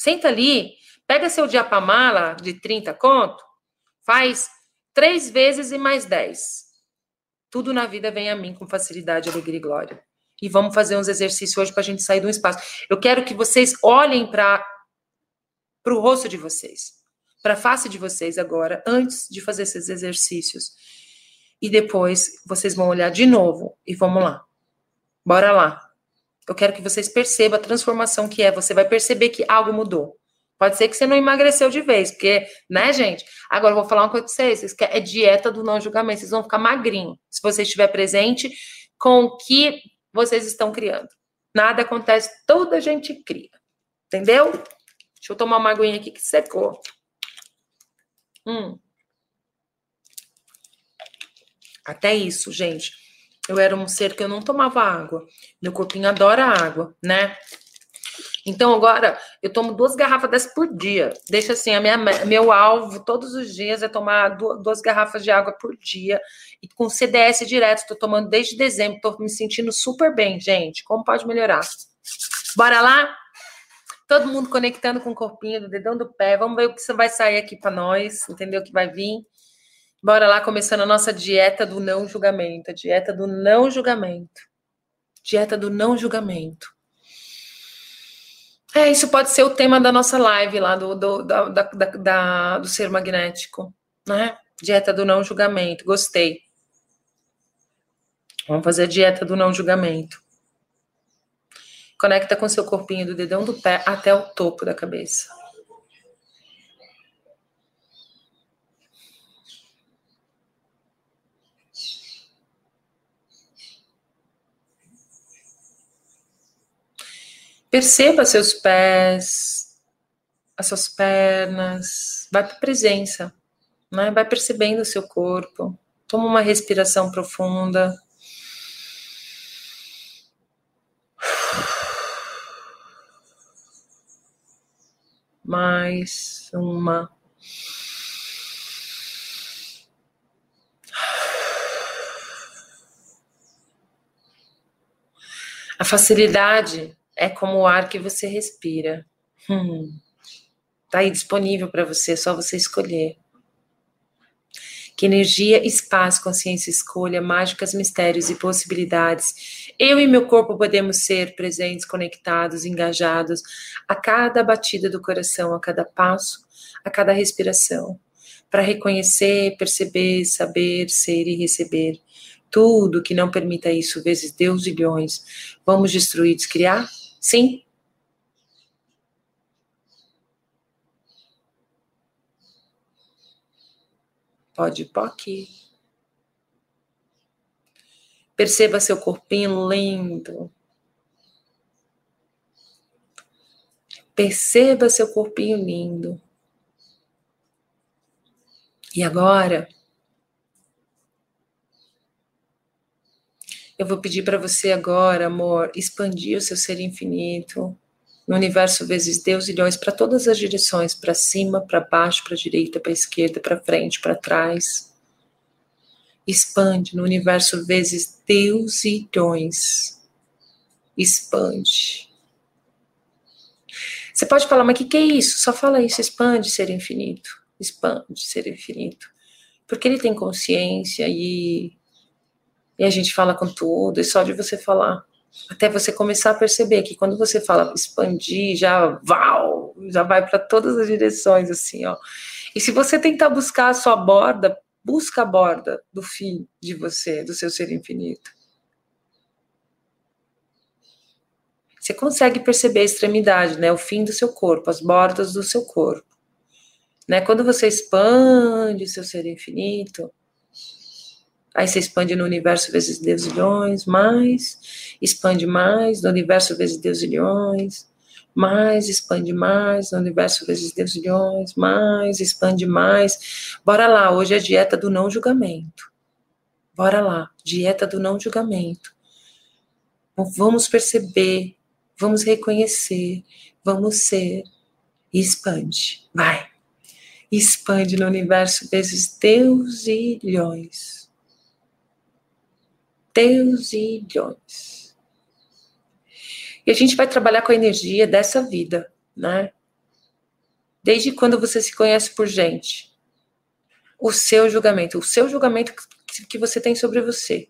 Senta ali, pega seu diapamala de 30 conto, faz três vezes e mais 10. Tudo na vida vem a mim com facilidade, alegria e glória. E vamos fazer uns exercícios hoje para a gente sair do espaço. Eu quero que vocês olhem para o rosto de vocês, para a face de vocês agora, antes de fazer esses exercícios. E depois vocês vão olhar de novo e vamos lá. Bora lá. Eu quero que vocês percebam a transformação que é. Você vai perceber que algo mudou. Pode ser que você não emagreceu de vez, porque, né, gente? Agora eu vou falar uma coisa pra vocês. É dieta do não julgamento. Vocês vão ficar magrinho se você estiver presente com o que vocês estão criando. Nada acontece, toda a gente cria. Entendeu? Deixa eu tomar uma aguinha aqui que secou. Hum. Até isso, gente. Eu era um ser que eu não tomava água. Meu corpinho adora água, né? Então agora eu tomo duas garrafas dessas por dia. Deixa assim, a minha, meu alvo todos os dias é tomar duas garrafas de água por dia. E com CDS direto, estou tomando desde dezembro, estou me sentindo super bem, gente. Como pode melhorar? Bora lá? Todo mundo conectando com o corpinho, do dedão do pé. Vamos ver o que vai sair aqui para nós, entendeu? O que vai vir. Bora lá, começando a nossa dieta do não julgamento. A dieta do não julgamento. Dieta do não julgamento. É, isso pode ser o tema da nossa live lá do, do, da, da, da, do ser magnético, né? Dieta do não julgamento. Gostei. Vamos fazer a dieta do não julgamento. Conecta com seu corpinho do dedão do pé até o topo da cabeça. Perceba seus pés, as suas pernas, vai para a presença, né? vai percebendo o seu corpo. Toma uma respiração profunda. Mais uma. A facilidade é como o ar que você respira. Hum. Tá aí disponível para você, é só você escolher. Que energia, espaço, consciência, escolha, mágicas, mistérios e possibilidades. Eu e meu corpo podemos ser presentes, conectados, engajados a cada batida do coração, a cada passo, a cada respiração, para reconhecer, perceber, saber, ser e receber. Tudo que não permita isso, vezes Deus e bilhões, vamos destruir, descriar? Sim? Pode aqui. Perceba seu corpinho lindo. Perceba seu corpinho lindo. E agora, Eu vou pedir para você agora, amor, expandir o seu ser infinito no universo vezes Deus milhões para todas as direções, para cima, para baixo, para direita, para esquerda, para frente, para trás. Expande no universo vezes Deus e milhões. Expande. Você pode falar, mas o que, que é isso? Só fala isso, expande ser infinito. Expande ser infinito. Porque ele tem consciência e e a gente fala com tudo, e só de você falar, até você começar a perceber que quando você fala expandir, já val, já vai para todas as direções, assim, ó. E se você tentar buscar a sua borda, busca a borda do fim de você, do seu ser infinito. Você consegue perceber a extremidade, né? O fim do seu corpo, as bordas do seu corpo. Né? Quando você expande o seu ser infinito, Aí você expande no universo vezes Deus milhões, mais, expande mais no universo vezes Deus milhões, mais, expande mais no universo vezes Deus milhões, mais, expande mais. Bora lá, hoje é a dieta do não julgamento. Bora lá, dieta do não julgamento. Vamos perceber, vamos reconhecer, vamos ser. E expande, vai. Expande no universo vezes Deus milhões bilhões. E a gente vai trabalhar com a energia dessa vida, né? Desde quando você se conhece por gente? O seu julgamento, o seu julgamento que você tem sobre você.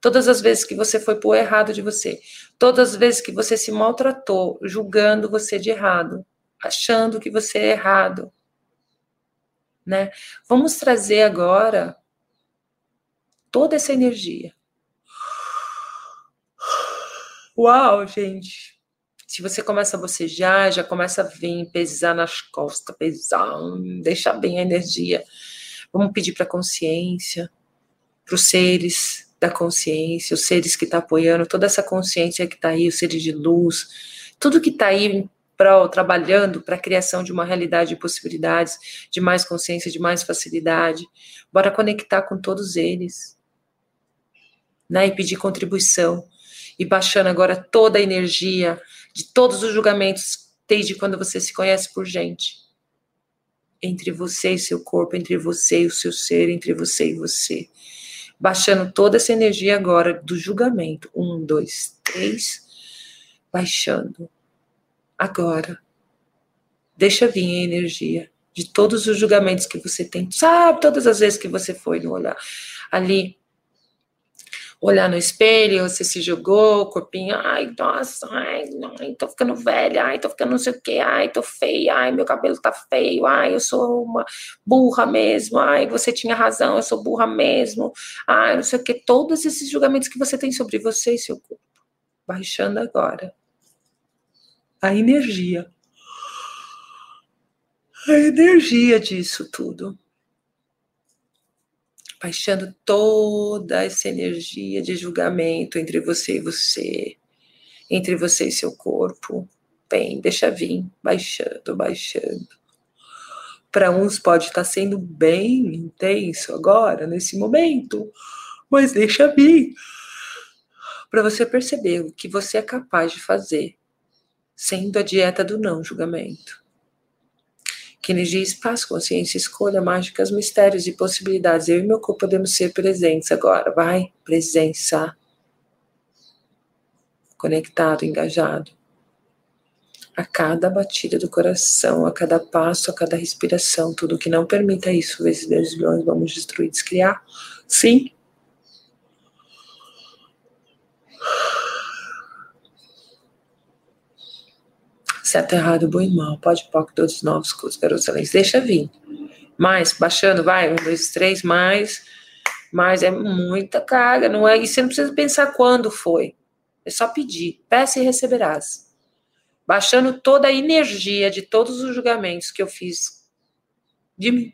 Todas as vezes que você foi por errado de você, todas as vezes que você se maltratou, julgando você de errado, achando que você é errado, né? Vamos trazer agora toda essa energia. Uau, gente. Se você começa a bocejar, já começa a vir, pesar nas costas, pesar, deixar bem a energia. Vamos pedir para a consciência, para os seres da consciência, os seres que estão tá apoiando, toda essa consciência que está aí, os seres de luz, tudo que está aí prol, trabalhando para a criação de uma realidade de possibilidades, de mais consciência, de mais facilidade. Bora conectar com todos eles. Né, e pedir contribuição. E baixando agora toda a energia de todos os julgamentos, desde quando você se conhece por gente. Entre você e seu corpo, entre você e o seu ser, entre você e você baixando toda essa energia agora do julgamento. Um, dois, três. Baixando. Agora. Deixa vir a energia de todos os julgamentos que você tem. Sabe, todas as vezes que você foi no olhar ali olhar no espelho, você se jogou, corpinho, ai, nossa, ai, ai, tô ficando velha, ai, tô ficando não sei o que, ai, tô feia, ai, meu cabelo tá feio, ai, eu sou uma burra mesmo, ai, você tinha razão, eu sou burra mesmo, ai, não sei o que, todos esses julgamentos que você tem sobre você e seu corpo, baixando agora a energia, a energia disso tudo baixando toda essa energia de julgamento entre você e você, entre você e seu corpo. Bem, deixa vir, baixando, baixando. Para uns pode estar sendo bem intenso agora, nesse momento, mas deixa vir. Para você perceber o que você é capaz de fazer, sendo a dieta do não julgamento que energia, espaço, consciência, escolha, mágicas, mistérios e possibilidades. Eu e meu corpo podemos ser presentes agora. Vai, presença. Conectado, engajado. A cada batida do coração, a cada passo, a cada respiração, tudo que não permita isso, vezes 10 bilhões, vamos destruir, descriar. Sim, certo, errado, bom e mal, pode, pode, todos novos, cursos, garotos, excelentes, deixa vir. Mais, baixando, vai, um, dois, três, mais, mais, é muita carga, não é, e você não precisa pensar quando foi, é só pedir, peça e receberás. Baixando toda a energia de todos os julgamentos que eu fiz de mim,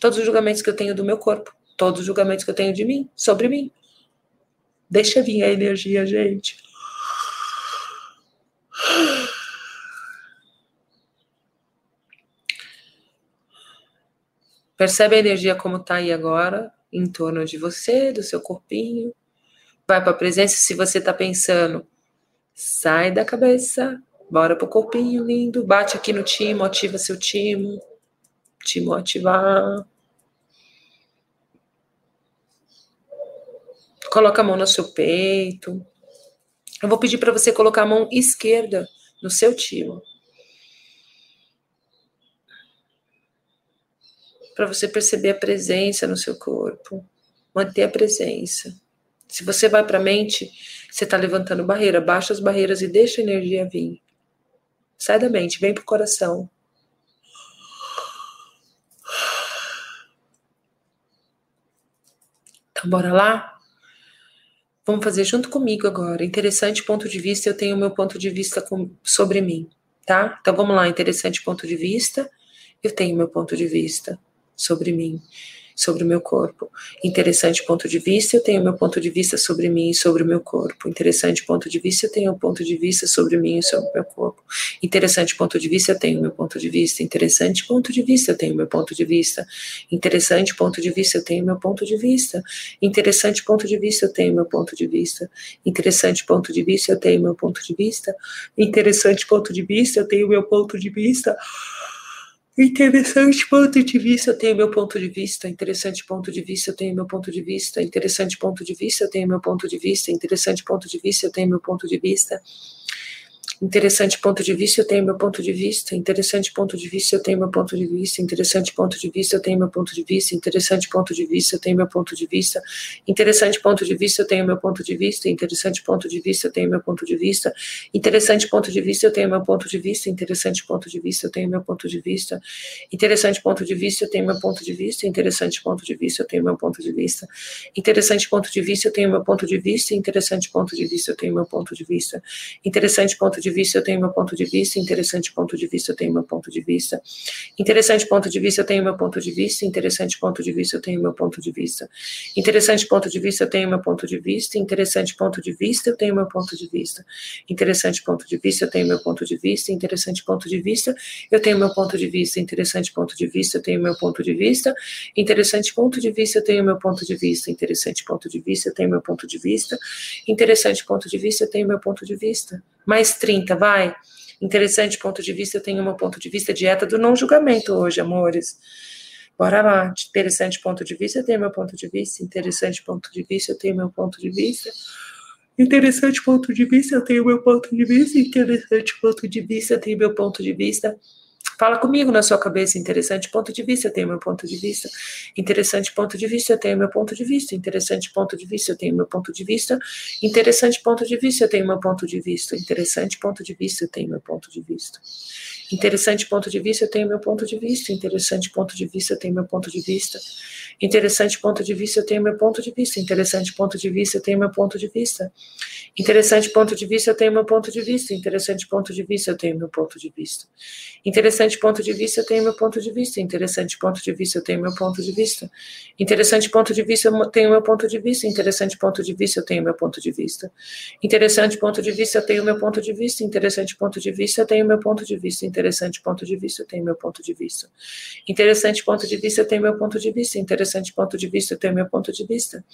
todos os julgamentos que eu tenho do meu corpo, todos os julgamentos que eu tenho de mim, sobre mim. Deixa vir a energia, gente. Percebe a energia como está aí agora, em torno de você, do seu corpinho. Vai para a presença. Se você está pensando, sai da cabeça, bora para o corpinho lindo. Bate aqui no timo, ativa seu timo. Timo ativar. Coloca a mão no seu peito. Eu vou pedir para você colocar a mão esquerda no seu timo. Para você perceber a presença no seu corpo, manter a presença. Se você vai para a mente, você está levantando barreira, baixa as barreiras e deixa a energia vir. Sai da mente, vem para o coração. Então, bora lá? Vamos fazer junto comigo agora. Interessante ponto de vista, eu tenho o meu ponto de vista com, sobre mim, tá? Então vamos lá, interessante ponto de vista, eu tenho meu ponto de vista sobre mim, sobre o meu corpo. Interessante ponto de vista, eu tenho meu ponto de vista sobre mim e sobre o meu corpo. Interessante ponto de vista, eu tenho um ponto de vista sobre mim e sobre o meu corpo. Interessante ponto de vista, eu tenho meu ponto de vista. Interessante ponto de vista, eu tenho meu ponto de vista. Interessante ponto de vista, eu tenho meu ponto de vista. Interessante ponto de vista, eu tenho meu ponto de vista. Interessante ponto de vista, eu tenho meu ponto de vista. Interessante ponto de vista, eu tenho meu ponto de vista. Interessante ponto de vista, eu tenho meu ponto de vista. Interessante ponto de vista, eu tenho meu ponto de vista. Interessante ponto de vista, eu tenho meu ponto de vista. Interessante ponto de vista, eu tenho meu ponto de vista. Interessante ponto de vista, eu tenho meu ponto de vista. Interessante ponto de vista, eu tenho meu ponto de vista. Interessante ponto de vista, eu tenho meu ponto de vista. Interessante ponto de vista, eu tenho meu ponto de vista. Interessante ponto de vista, eu tenho meu ponto de vista. Interessante ponto de vista, eu tenho meu ponto de vista. Interessante ponto de vista, eu tenho meu ponto de vista. Interessante ponto de vista, eu tenho meu ponto de vista. Interessante ponto de vista, eu tenho meu ponto de vista. Interessante ponto de vista, eu tenho meu ponto de vista. Interessante ponto de vista, eu tenho meu ponto de vista. Interessante ponto de vista, eu tenho meu ponto de vista. Interessante ponto de de vista, eu tenho meu ponto de vista, interessante ponto de vista, eu tenho meu ponto de vista. Interessante ponto de vista, eu tenho meu ponto de vista, interessante ponto de vista, eu tenho meu ponto de vista. Interessante ponto de vista, eu tenho meu ponto de vista, interessante ponto de vista, eu tenho meu ponto de vista. Interessante ponto de vista, eu tenho meu ponto de vista, interessante ponto de vista, eu tenho meu ponto de vista, interessante ponto de vista, eu tenho meu ponto de vista, interessante ponto de vista, eu tenho meu ponto de vista, interessante ponto de vista, eu tenho meu ponto de vista, interessante ponto de vista, eu tenho meu ponto de vista mais 30, vai. Interessante ponto de vista, eu tenho meu ponto de vista, dieta do não julgamento hoje, amores. Bora lá, interessante ponto de vista, eu tenho meu ponto de vista, interessante ponto de vista, eu tenho meu ponto de vista. Interessante ponto de vista, eu tenho meu ponto de vista, interessante ponto de vista, eu tenho meu ponto de vista. Fala comigo na sua cabeça, interessante ponto de vista, eu tenho meu ponto de vista. Interessante ponto de vista, eu tenho meu ponto de vista. Interessante ponto de vista, eu tenho meu ponto de vista. Interessante ponto de vista, eu tenho meu ponto de vista. Interessante ponto de vista, eu tenho meu ponto de vista. Interessante ponto de vista, eu tenho meu ponto de vista. Interessante ponto de vista, eu tenho meu ponto de vista. Interessante ponto de vista, eu tenho meu ponto de vista. Interessante ponto de vista, eu tenho meu ponto de vista. Interessante ponto de vista, eu tenho meu ponto de vista. Interessante ponto de vista, eu tenho meu ponto de vista. Interessante ponto de vista, eu tenho meu ponto de vista. Interessante ponto de vista, eu tenho meu ponto de vista. Interessante ponto de vista, eu tenho meu ponto de vista. Interessante ponto de vista, eu tenho meu ponto de vista. Interessante ponto de vista, eu tenho meu ponto de vista. Interessante ponto de vista, eu tenho meu ponto de vista interessante ponto de vista, eu tenho meu ponto de vista. Interessante ponto de vista, eu tenho meu ponto de vista. Interessante ponto de vista, eu tenho meu ponto de vista.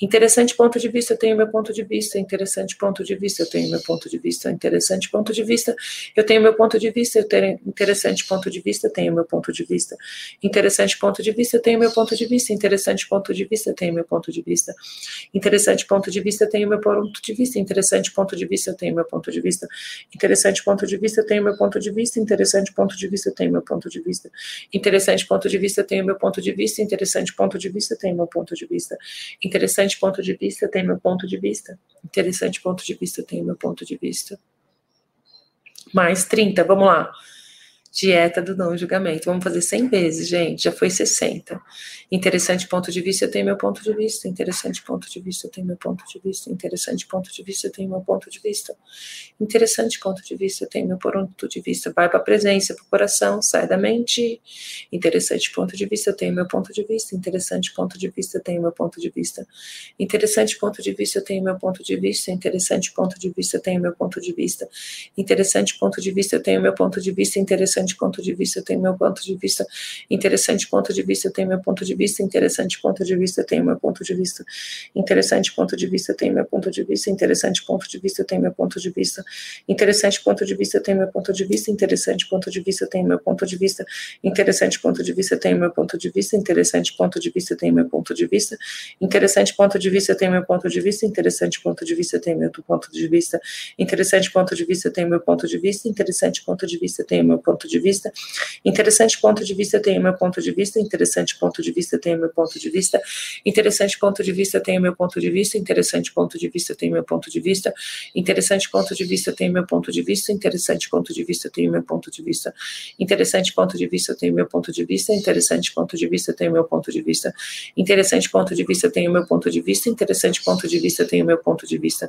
Interessante ponto de vista, eu tenho meu ponto de vista. Interessante ponto de vista, eu tenho meu ponto de vista. Interessante ponto de vista, eu tenho meu ponto de vista. Eu tenho interessante ponto de vista, eu tenho meu ponto de vista. Interessante ponto de vista, eu tenho meu ponto de vista. Interessante ponto de vista, eu tenho meu ponto de vista. Interessante ponto de vista, eu tenho meu ponto de vista. Interessante ponto de vista, eu tenho meu ponto de vista. Interessante ponto de vista, eu tenho meu ponto de vista interessante ponto de vista, tenho meu ponto de vista. Interessante ponto de vista, tenho meu ponto de vista. Interessante ponto de vista, tenho meu ponto de vista. Interessante ponto de vista, tenho meu ponto de vista. Interessante ponto de vista, tenho meu ponto de vista. Mais 30, vamos lá. Dieta do não julgamento. Vamos fazer 100 vezes, gente. Já foi 60. Interessante ponto de vista, eu tenho meu ponto de vista. Interessante ponto de vista, eu tenho meu ponto de vista. Interessante ponto de vista, eu tenho meu ponto de vista. Interessante ponto de vista, eu tenho meu ponto de vista. Vai para a presença, para o coração, sai da mente. Interessante ponto de vista, eu tenho meu ponto de vista. Interessante ponto de vista, eu tenho meu ponto de vista. Interessante ponto de vista, eu tenho meu ponto de vista. Interessante ponto de vista, eu tenho meu ponto de vista. Interessante ponto de vista, eu tenho meu ponto de vista. Interessante interessante ponto de vista, eu tenho meu ponto de vista, interessante ponto de vista, eu tenho meu ponto de vista, interessante ponto de vista, eu tenho meu ponto de vista, interessante ponto de vista, eu tenho meu ponto de vista, interessante ponto de vista, eu tenho meu ponto de vista, interessante ponto de vista, eu tenho meu ponto de vista, interessante ponto de vista, eu tenho meu ponto de vista, interessante ponto de vista, eu tenho meu ponto de vista, interessante ponto de vista, eu tenho meu ponto de vista, interessante ponto de vista, eu tenho meu ponto de vista, interessante ponto de vista, eu tenho meu ponto de vista, interessante ponto de vista, eu tenho meu ponto de vista, interessante ponto de vista, eu tenho meu ponto de de vista. Interessante ponto de vista, tenho meu ponto de vista. Interessante ponto de vista, tenho meu ponto de vista. Interessante ponto de vista, tenho meu ponto de vista. Interessante ponto de vista, tenho meu ponto de vista. Interessante ponto de vista, tenho meu ponto de vista. Interessante ponto de vista, tenho meu ponto de vista. Interessante ponto de vista, tenho meu ponto de vista. Interessante ponto de vista, tenho meu ponto de vista. Interessante ponto de vista, tenho meu ponto de vista. Interessante ponto de vista, tenho meu ponto de vista.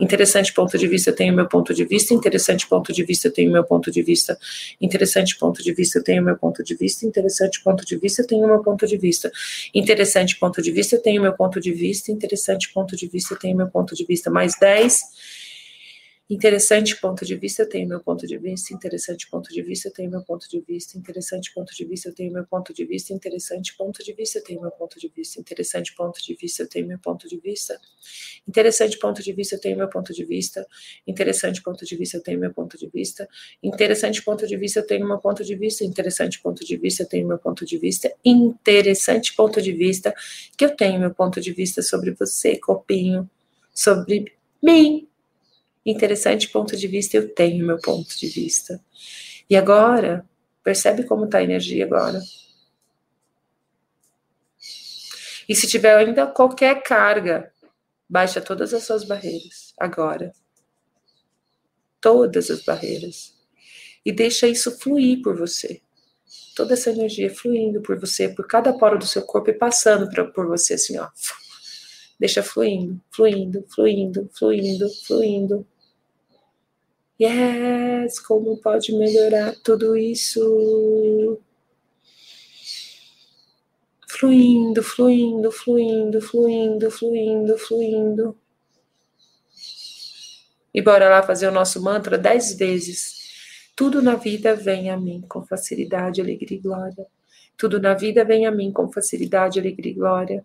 Interessante ponto de vista, tenho meu ponto de vista. Interessante ponto de vista, tenho meu ponto de vista. Interessante ponto de vista, eu tenho meu ponto de vista. Interessante ponto de vista, eu tenho meu ponto de vista. Interessante ponto de vista, eu tenho meu ponto de vista. Interessante ponto de vista, eu tenho meu ponto de vista. Mais 10. Interessante ponto de vista, eu tenho meu ponto de vista. Interessante ponto de vista, eu tenho meu ponto de vista. Interessante ponto de vista, eu tenho meu ponto de vista. Interessante ponto de vista, eu tenho meu ponto de vista. Interessante ponto de vista, eu tenho meu ponto de vista. Interessante ponto de vista, eu tenho meu ponto de vista. Interessante ponto de vista, eu tenho meu ponto de vista. Interessante ponto de vista, eu tenho meu ponto de vista. Interessante ponto de vista, eu tenho meu ponto de vista. Interessante ponto de vista, que eu tenho meu ponto de vista sobre você, copinho, sobre mim Interessante ponto de vista, eu tenho meu ponto de vista. E agora, percebe como está a energia agora. E se tiver ainda qualquer carga, baixa todas as suas barreiras agora. Todas as barreiras. E deixa isso fluir por você. Toda essa energia fluindo por você, por cada poro do seu corpo e passando pra, por você assim, ó. Deixa fluindo, fluindo, fluindo, fluindo, fluindo. Yes, como pode melhorar tudo isso? Fluindo, fluindo, fluindo, fluindo, fluindo, fluindo. E bora lá fazer o nosso mantra dez vezes. Tudo na vida vem a mim com facilidade, alegria e glória. Tudo na vida vem a mim com facilidade, alegria e glória.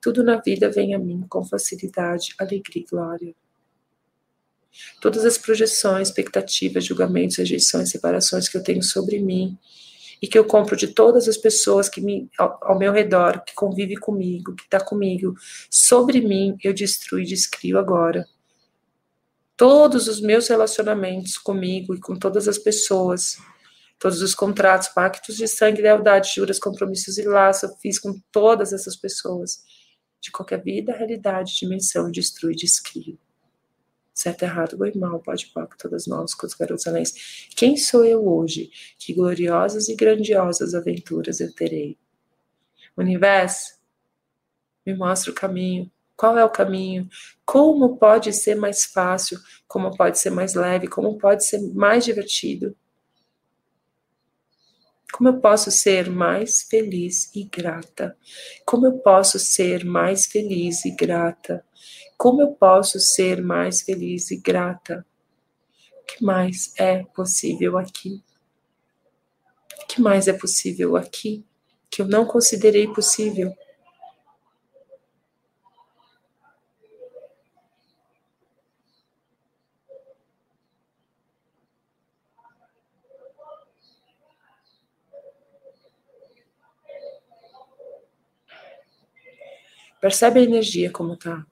Tudo na vida vem a mim com facilidade, alegria e glória. Todas as projeções, expectativas, julgamentos, rejeições, separações que eu tenho sobre mim e que eu compro de todas as pessoas que me, ao, ao meu redor, que convive comigo, que está comigo, sobre mim, eu destruo e descrio agora. Todos os meus relacionamentos comigo e com todas as pessoas, todos os contratos, pactos de sangue, lealdade, juras, compromissos e laços, eu fiz com todas essas pessoas de qualquer vida, realidade, dimensão, destrui, descrio. Certo, errado, bom mal, pode papo, todas nós, com os garotos anéis. Quem sou eu hoje? Que gloriosas e grandiosas aventuras eu terei. Universo, me mostra o caminho. Qual é o caminho? Como pode ser mais fácil? Como pode ser mais leve? Como pode ser mais divertido? Como eu posso ser mais feliz e grata? Como eu posso ser mais feliz e grata? Como eu posso ser mais feliz e grata? O que mais é possível aqui? O que mais é possível aqui que eu não considerei possível? Percebe a energia como tá.